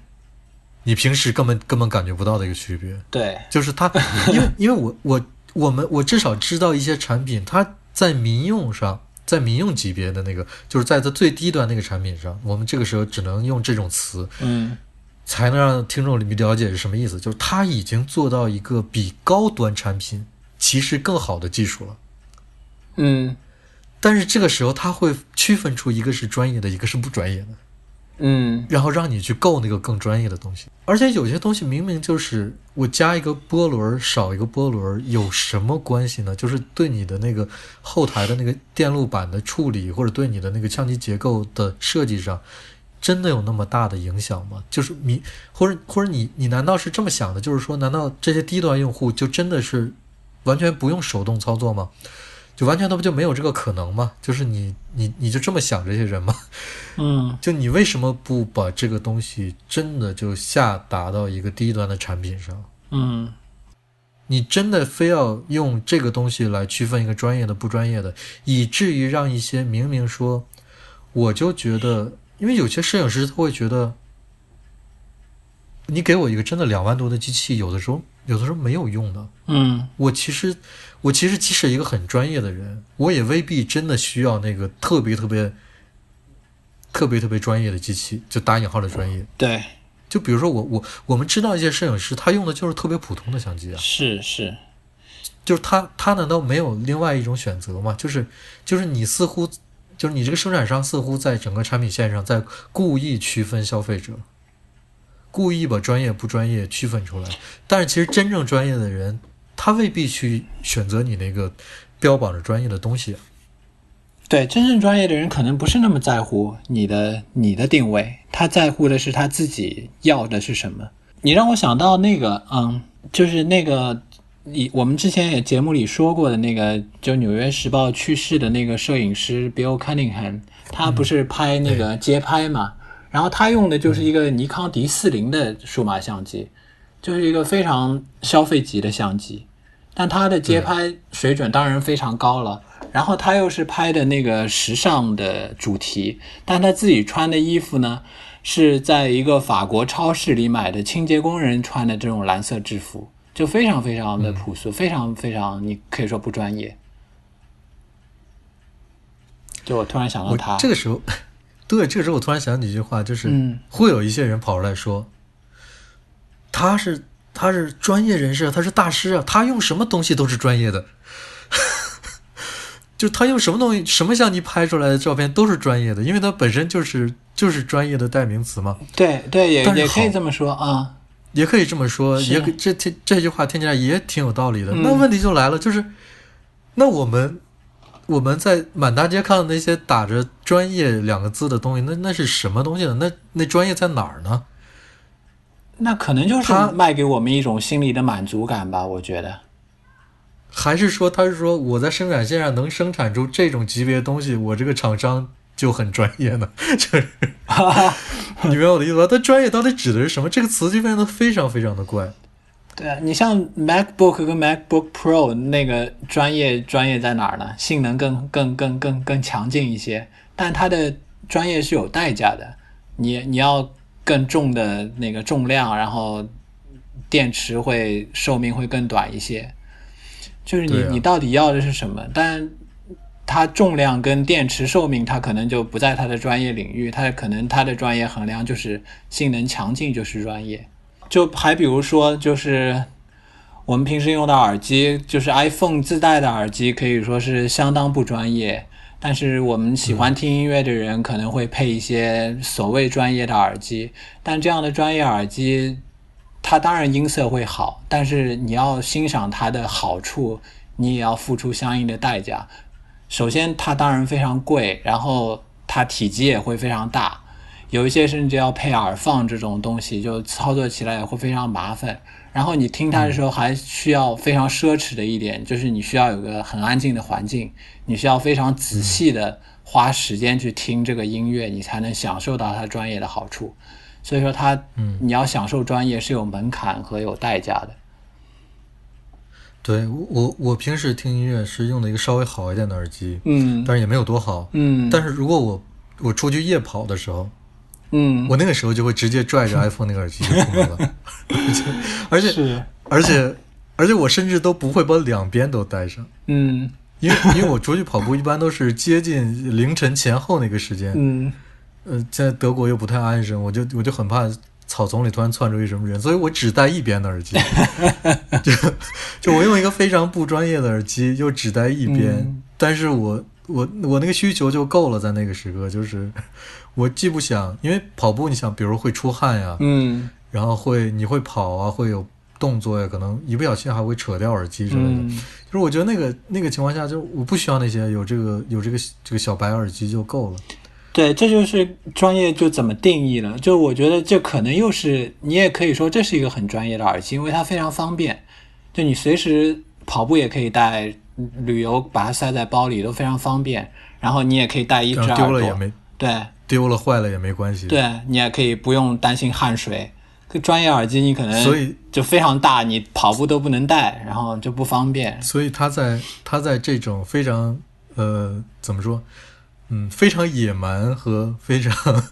你平时根本根本感觉不到的一个区别。对，就是它，因为因为我我我们我至少知道一些产品，它在民用上，在民用级别的那个，就是在它最低端那个产品上，我们这个时候只能用这种词，嗯才能让听众了解是什么意思。就是他已经做到一个比高端产品其实更好的技术了，嗯但是这个时候他会区分出一个是专业的，一个是不专业的。嗯然后让你去够那个更专业的东西。而且有些东西明明就是我加一个波轮少一个波轮有什么关系呢？就是对你的那个后台的那个电路板的处理，或者对你的那个相机结构的设计上，真的有那么大的影响吗？就是你或者或者你你难道是这么想的？就是说，难道这些低端用户就真的是完全不用手动操作吗？就完全都就没有这个可能吗？就是你你你就这么想这些人吗？嗯 就你为什么不把这个东西真的就下达到一个低端的产品上？嗯你真的非要用这个东西来区分一个专业的不专业的，以至于让一些明明说，我就觉得，因为有些摄影师他会觉得，你给我一个真的两万多的机器，有的时候有的时候没有用的。嗯我其实，我其实即使一个很专业的人，我也未必真的需要那个特别特别、特别特别专业的机器，就打引号的专业。对，就比如说我我我们知道一些摄影师，他用的就是特别普通的相机啊，是是，就是他他难道没有另外一种选择吗？就是就是你似乎就是你这个生产商似乎在整个产品线上在故意区分消费者，故意把专业不专业区分出来，但是其实真正专业的人，他未必去选择你那个标榜着专业的东西。对，真正专业的人可能不是那么在乎你的你的定位，他在乎的是他自己要的是什么。你让我想到那个，嗯，就是那个你我们之前也节目里说过的那个，就《纽约时报》去世的那个摄影师 Bill Cunningham，他不是拍那个街拍嘛，然后他用的就是一个尼康 D 四零的数码相机，就是一个非常消费级的相机，但他的街拍水准当然非常高了。然后他又是拍的那个时尚的主题，但他自己穿的衣服呢，是在一个法国超市里买的清洁工人穿的这种蓝色制服，就非常非常的朴素，非常非常，你可以说不专业。就我突然想到他，这个时候，对，这个时候我突然想起一句话，就是、嗯会有一些人跑出来说，他是他是专业人士，他是大师啊，他用什么东西都是专业的，就他用什么东西什么相机拍出来的照片都是专业的，因为他本身就是就是专业的代名词嘛，对对，也也可以这么说啊。也可以这么说，也可这这这句话听起来也挺有道理的。嗯那问题就来了，就是那我们我们在满大街看到那些打着“专业”两个字的东西，那那是什么东西呢？那那专业在哪儿呢？那可能就是他卖给我们一种心理的满足感吧，我觉得。还是说他是说我在生产线上能生产出这种级别的东西，我这个厂商就很专业呢？就是你明白我的意思吧？它专业到底指的是什么？这个词就变得非常非常的怪。对啊，你像 MacBook 跟 MacBook Pro 那个专业专业在哪儿呢？性能更更更更更强劲一些，但它的专业是有代价的。你你要更重的那个重量，然后电池会寿命会更短一些。就是你、啊你到底要的是什么？但它重量跟电池寿命，它可能就不在它的专业领域，它可能它的专业衡量就是性能强劲就是专业。就还比如说，就是我们平时用的耳机，就是 iPhone 自带的耳机，可以说是相当不专业。但是我们喜欢听音乐的人可能会配一些所谓专业的耳机，但这样的专业耳机，它当然音色会好，但是你要欣赏它的好处，你也要付出相应的代价。首先，它当然非常贵，然后它体积也会非常大，有一些甚至要配耳放这种东西，就操作起来也会非常麻烦。然后你听它的时候还需要非常奢侈的一点，就是你需要有个很安静的环境，你需要非常仔细的花时间去听这个音乐，你才能享受到它专业的好处。所以说它，嗯你要享受专业是有门槛和有代价的。对我我我平时听音乐是用的一个稍微好一点的耳机，嗯。但是也没有多好。嗯，但是如果我我出去夜跑的时候，嗯，我那个时候就会直接拽着 iPhone 那个耳机就出门了，而且是而且而且我甚至都不会把两边都带上，嗯。因为因为我出去跑步一般都是接近凌晨前后那个时间，嗯。呃，现在德国又不太安生，我就我就很怕草丛里突然窜出一什么人，所以我只戴一边的耳机，就就我用一个非常不专业的耳机，就只戴一边，嗯但是我我我那个需求就够了，在那个时刻，就是我既不想，因为跑步，你想，比如会出汗呀，嗯然后会你会跑啊，会有动作呀，可能一不小心还会扯掉耳机之类的。嗯就是我觉得那个那个情况下，就我不需要那些有这个有这个这个小白耳机就够了。对，这就是专业就怎么定义了。就我觉得这可能又是你也可以说这是一个很专业的耳机，因为它非常方便，就你随时跑步也可以带，旅游把它塞在包里都非常方便。然后你也可以带一只耳朵，丢了也没对丢了坏了也没关系。，对，你也可以不用担心汗水。专业耳机你可能所以就非常大，你跑步都不能带，然后就不方便。所以它在它在这种非常呃怎么说，嗯，非常野蛮和非常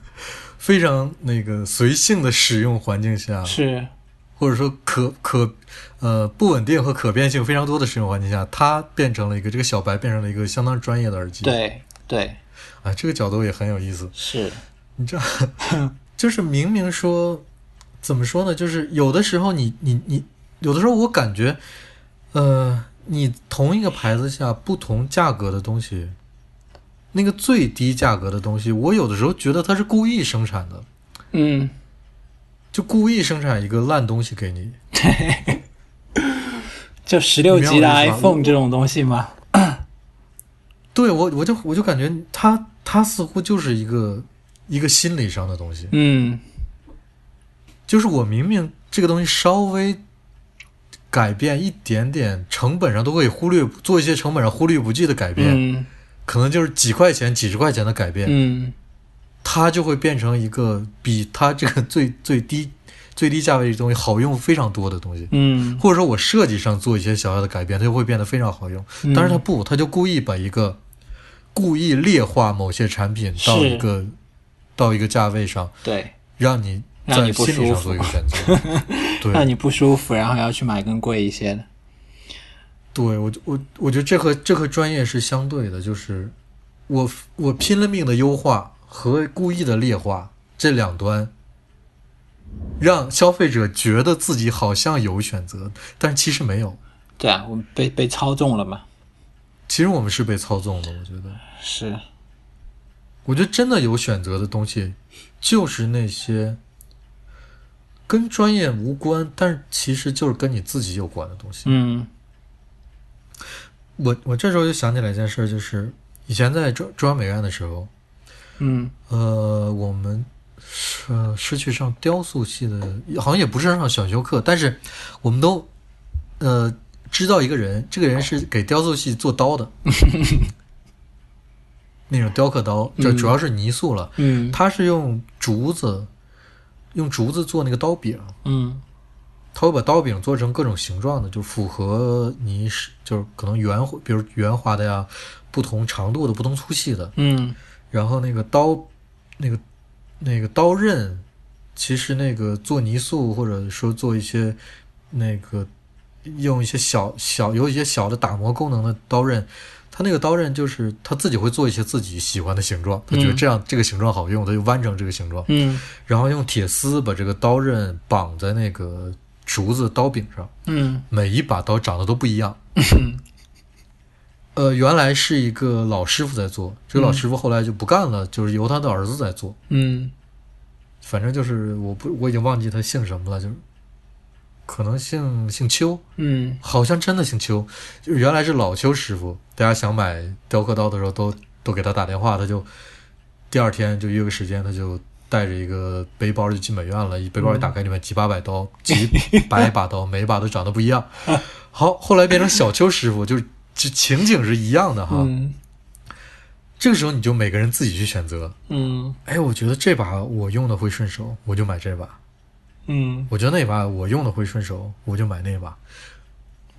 非常那个随性的使用环境下，是，或者说可可呃不稳定和可变性非常多的使用环境下，它变成了一个这个小白变成了一个相当专业的耳机。，对对啊，这个角度也很有意思。是，你知道，就是明明说，怎么说呢？就是有的时候你你你，有的时候我感觉，呃，你同一个牌子下不同价格的东西，那个最低价格的东西，我有的时候觉得它是故意生产的，嗯，就故意生产一个烂东西给你。对 就十六 G 的 iPhone 这种东西吗？对我，我就我就感觉它它似乎就是一个一个心理上的东西，嗯。就是我明明这个东西稍微改变一点点，成本上都可以忽略，做一些成本上忽略不计的改变，嗯可能就是几块钱、几十块钱的改变，嗯它就会变成一个比它这个最最低最低价位的东西好用非常多的东西。嗯，或者说我设计上做一些小小的改变，它就会变得非常好用。嗯但是它不，它就故意把一个故意劣化某些产品到一个到一个价位上，对，让你在心理上做一个选择。对，让你不舒服，然后要去买更贵一些的。对我我我觉得这和这和专业是相对的，就是我我拼了命的优化和故意的劣化这两端，让消费者觉得自己好像有选择，但其实没有。对啊，我们被被操纵了嘛？其实我们是被操纵的，我觉得。是，我觉得真的有选择的东西，就是那些跟专业无关，但是其实就是跟你自己有关的东西。嗯我我这时候就想起来一件事儿，就是以前在中中央美院的时候，嗯。呃，我们是是去上雕塑系的，好像也不是上选修课，但是我们都呃知道一个人，这个人是给雕塑系做刀的，那种雕刻刀，这嗯。主要是泥塑了。嗯。他是用竹子，用竹子做那个刀柄，嗯他会把刀柄做成各种形状的，就符合你是就是可能圆，比如圆滑的呀，不同长度的、不同粗细的。嗯。然后那个刀，那个那个刀刃，其实那个做泥塑或者说做一些那个用一些小小有一些小的打磨功能的刀刃，他那个刀刃就是他自己会做一些自己喜欢的形状，他觉得嗯。这样、这个形状好用，他就弯成这个形状，嗯。然后用铁丝把这个刀刃绑在那个竹子刀柄上，嗯每一把刀长得都不一样。呃，原来是一个老师傅在做，这个老师傅后来就不干了，就是由他的儿子在做。嗯反正就是我不我已经忘记他姓什么了，就是可能姓姓邱，嗯好像真的姓邱。就是原来是老邱师傅，大家想买雕刻刀的时候都都给他打电话，他就第二天就约个时间，他就带着一个背包就进美院了，一背包一打开，里面几把百刀，几百把刀，每一把都长得不一样。好，后来变成小邱师傅，就是就情景是一样的哈。嗯这个时候你就每个人自己去选择。嗯哎，我觉得这把我用的会顺手，我就买这把。嗯我觉得那把我用的会顺手，我就买那把。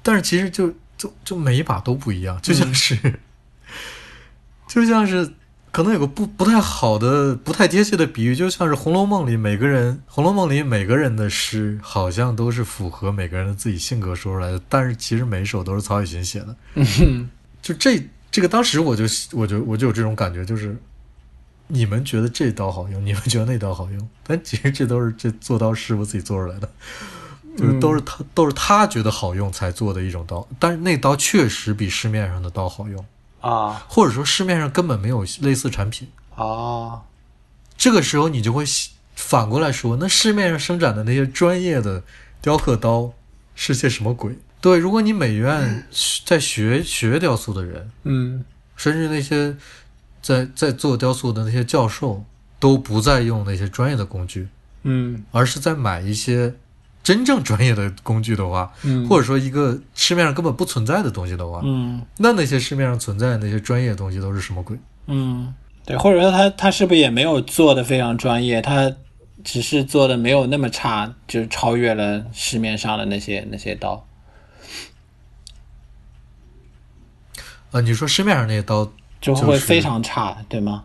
但是其实就就就每一把都不一样，就像是，就像是可能有个不不太好的、不太贴切的比喻，就像是《红楼梦》里每个人，《红楼梦》里每个人的诗好像都是符合每个人的自己性格说出来的，但是其实每一首都是曹雪芹写的。嗯。就这这个当时我就我就我就有这种感觉，就是你们觉得这刀好用，你们觉得那刀好用，但其实这都是这做刀师傅自己做出来的，就是都是他、都是他觉得好用才做的一种刀，但是那刀确实比市面上的刀好用，啊。或者说市面上根本没有类似产品，啊。这个时候你就会反过来说，那市面上生产的那些专业的雕刻刀是些什么鬼？对，如果你美院在学学雕塑的人，嗯。甚至那些在在做雕塑的那些教授，都不再用那些专业的工具，嗯。而是在买一些真正专业的工具的话，嗯，或者说一个市面上根本不存在的东西的话，嗯那那些市面上存在的那些专业的东西都是什么鬼？嗯，对，或者说他他是不是也没有做的非常专业，他只是做的没有那么差，就是超越了市面上的那些那些刀。呃，你说市面上那些刀，就就会非常差，对吗？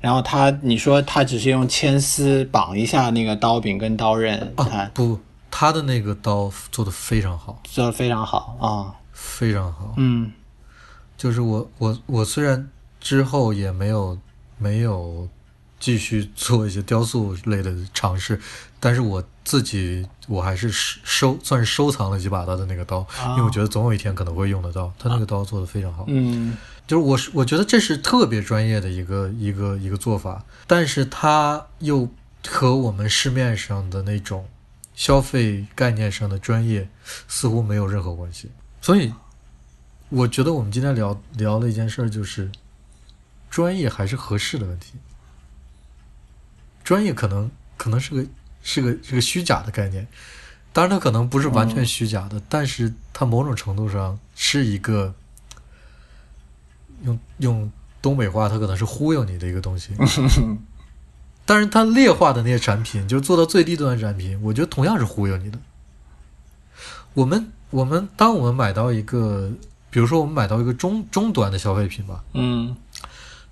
然后他，你说他只是用铅丝绑一下那个刀柄跟刀刃，啊，不，他的那个刀做的非常好，做的非常好啊。非常好。嗯就是我我我虽然之后也没有没有继续做一些雕塑类的尝试，但是我自己我还是收收算是收藏了几把他的那个刀，因为我觉得总有一天可能会用得到。他那个刀做的非常好，嗯就是我是我觉得这是特别专业的一个一个一个做法，但是他又和我们市面上的那种消费概念上的专业似乎没有任何关系。所以，我觉得我们今天聊聊的一件事儿就是，专业还是合适的问题。专业可能可能是个是个是个虚假的概念，当然它可能不是完全虚假的，但是它某种程度上是一个用用东北话，它可能是忽悠你的一个东西。但是它劣化的那些产品，就是做到最低端的产品，我觉得同样是忽悠你的。我们我们当我们买到一个，比如说我们买到一个中中端的消费品吧，嗯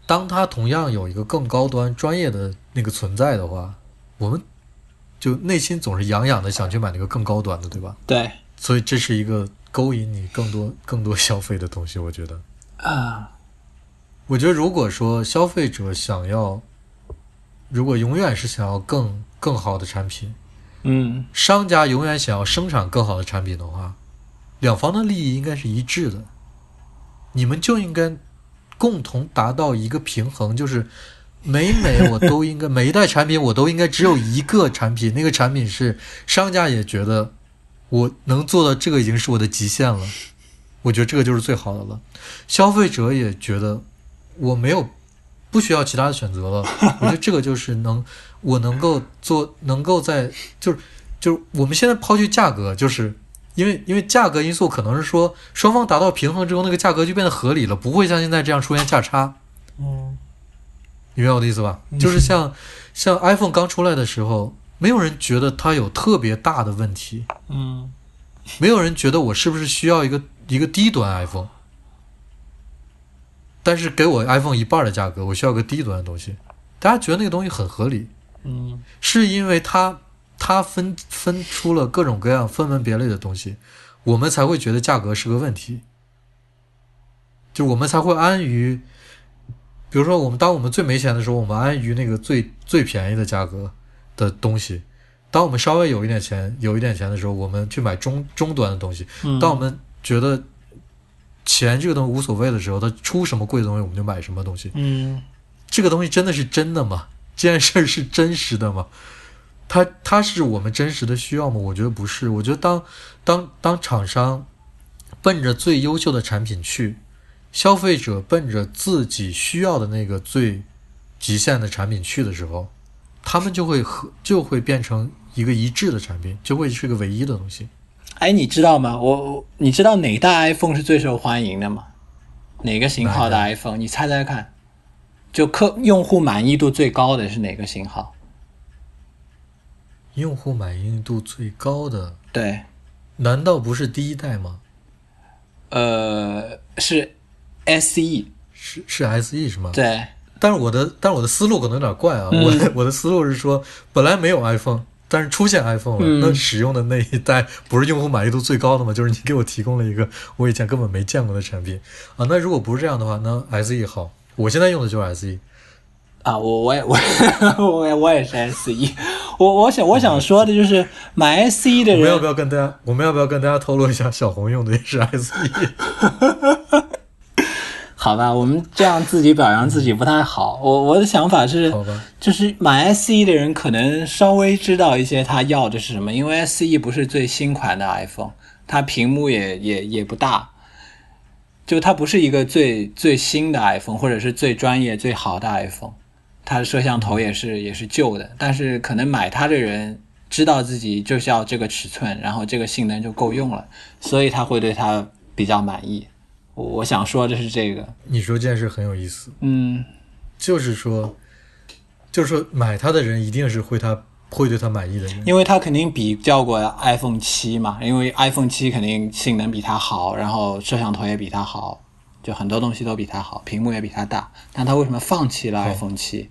当它同样有一个更高端专业的那个存在的话，我们就内心总是痒痒的想去买那个更高端的，对吧？对所以这是一个勾引你更多更多消费的东西，我觉得。啊，我觉得如果说消费者想要，如果永远是想要更更好的产品，嗯。商家永远想要生产更好的产品的话，两方的利益应该是一致的，你们就应该共同达到一个平衡，就是每每我都应该 每一代产品我都应该只有一个产品，那个产品是商家也觉得我能做到这个已经是我的极限了，我觉得这个就是最好的了，消费者也觉得我没有不需要其他的选择了，我觉得这个就是能我能够做，能够在就是就是我们现在抛去价格，就是因为因为价格因素可能是说双方达到平衡之后，那个价格就变得合理了，不会像现在这样出现价差。嗯你明白我的意思吧？就是像像 iPhone 刚出来的时候，没有人觉得它有特别大的问题，嗯。没有人觉得我是不是需要一个一个低端 iPhone，但是给我 iPhone 一半的价格，我需要个低端的东西，大家觉得那个东西很合理，嗯是因为它它分分出了各种各样分门别类的东西，我们才会觉得价格是个问题，就我们才会安于，比如说我们当我们最没钱的时候，我们安于那个最最便宜的价格的东西。当我们稍微有一点钱、有一点钱的时候，我们去买中中端的东西。嗯，当我们觉得钱这个东西无所谓的时候，他出什么贵的东西，我们就买什么东西。嗯这个东西真的是真的吗？这件事儿是真实的吗？它它是我们真实的需要吗？我觉得不是。我觉得当当当厂商奔着最优秀的产品去，消费者奔着自己需要的那个最极限的产品去的时候，他们就会和就会变成一个一致的产品，就会是个唯一的东西。哎，你知道吗？我我你知道哪代 iPhone 是最受欢迎的吗？哪个型号的 iPhone？你猜猜看，就客用户满意度最高的是哪个型号？用户满意度最高的，对，难道不是第一代吗？呃，是 SE。是是 SE 是吗？对，但是我的，但是我的思路可能有点怪啊。嗯我的我的思路是说，本来没有 iPhone，但是出现 iPhone 了，嗯那使用的那一代不是用户满意度最高的吗？就是你给我提供了一个我以前根本没见过的产品啊。那如果不是这样的话，那 SE 好，我现在用的就是 E SE。啊，我我也 我我也我也是 SE。我我想我想说的就是买 SE 的人我们要不要跟大家，我们要不要跟大家透露一下，小红用的也是 E？SE？好吧，我们这样自己表扬自己不太好。我我的想法是，就是买 SE 的人可能稍微知道一些他要的是什么，因为 SE 不是最新款的 iPhone，它屏幕也也也不大，就它不是一个最最新的 iPhone，或者是最专业最好的 iPhone，它的摄像头也是也是旧的，但是可能买它的人知道自己就是要这个尺寸，然后这个性能就够用了，所以他会对它比较满意。我我想说的是这个，你说这件事很有意思，嗯。就是说，就是说买它的人一定是会他会对他满意的人。因为他肯定比较过 iPhone 七嘛，因为 iPhone 七肯定性能比它好，然后摄像头也比它好，就很多东西都比它好，屏幕也比它大。但他为什么放弃了 iPhone 七？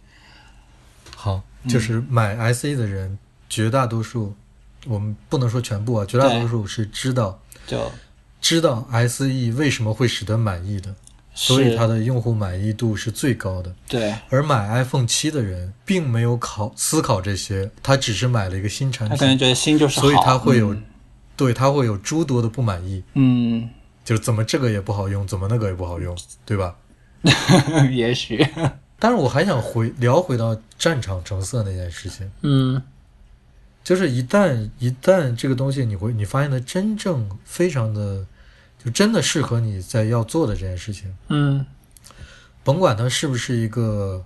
好，就是买 SE 的人，绝大多数，我们不能说全部啊，绝大多数是知道就知道 SE 为什么会使得满意的，所以它的用户满意度是最高的。对。而买 iPhone 七的人并没有考思考这些，他只是买了一个新产品，他可能觉得新就是好，所以他会有，嗯。对他会有诸多的不满意，嗯，就是怎么这个也不好用，怎么那个也不好用，对吧？嗯 也许，但是我还想回聊回到战场成色那件事情，嗯。就是一旦一旦这个东西你会你发现它真正非常的就真的适合你在要做的这件事情，嗯甭管它是不是一个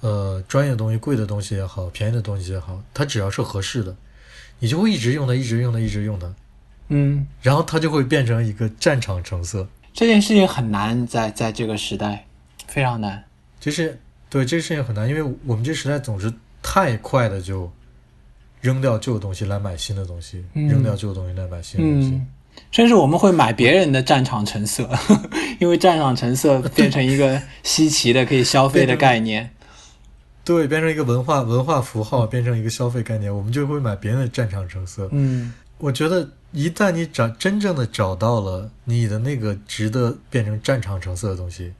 呃专业的东西、贵的东西也好、便宜的东西也好，它只要是合适的，你就会一直用它、一直用它、一直用它，嗯，然后它就会变成一个战场成色。这件事情很难在在这个时代，非常难。就是对这个事情很难，因为我们这时代总是太快的就扔掉旧的东西来买新的东西，嗯扔掉旧的东西来买新的东西。嗯，甚至我们会买别人的战场成色，因为战场成色 变成一个稀奇的可以消费的概念。对，变成一个文化文化符号，变成一个消费概念，我们就会买别人的战场成色。嗯我觉得一旦你找真正的找到了你的那个值得变成战场成色的东西，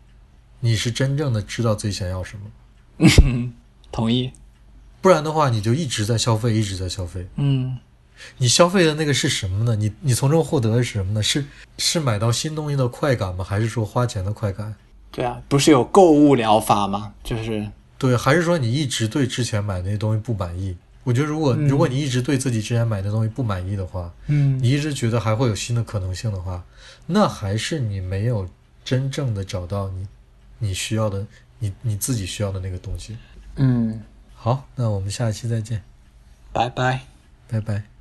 你是真正的知道自己想要什么。同意。不然的话，你就一直在消费，一直在消费。嗯你消费的那个是什么呢？你你从中获得的是什么呢？是是买到新东西的快感吗？还是说花钱的快感？对啊，不是有购物疗法吗？就是对，还是说你一直对之前买那些东西不满意？我觉得如果、嗯如果你一直对自己之前买的东西不满意的话，嗯你一直觉得还会有新的可能性的话，那还是你没有真正的找到你你需要的你你自己需要的那个东西。嗯，好，那我们下期再见，拜拜。拜拜。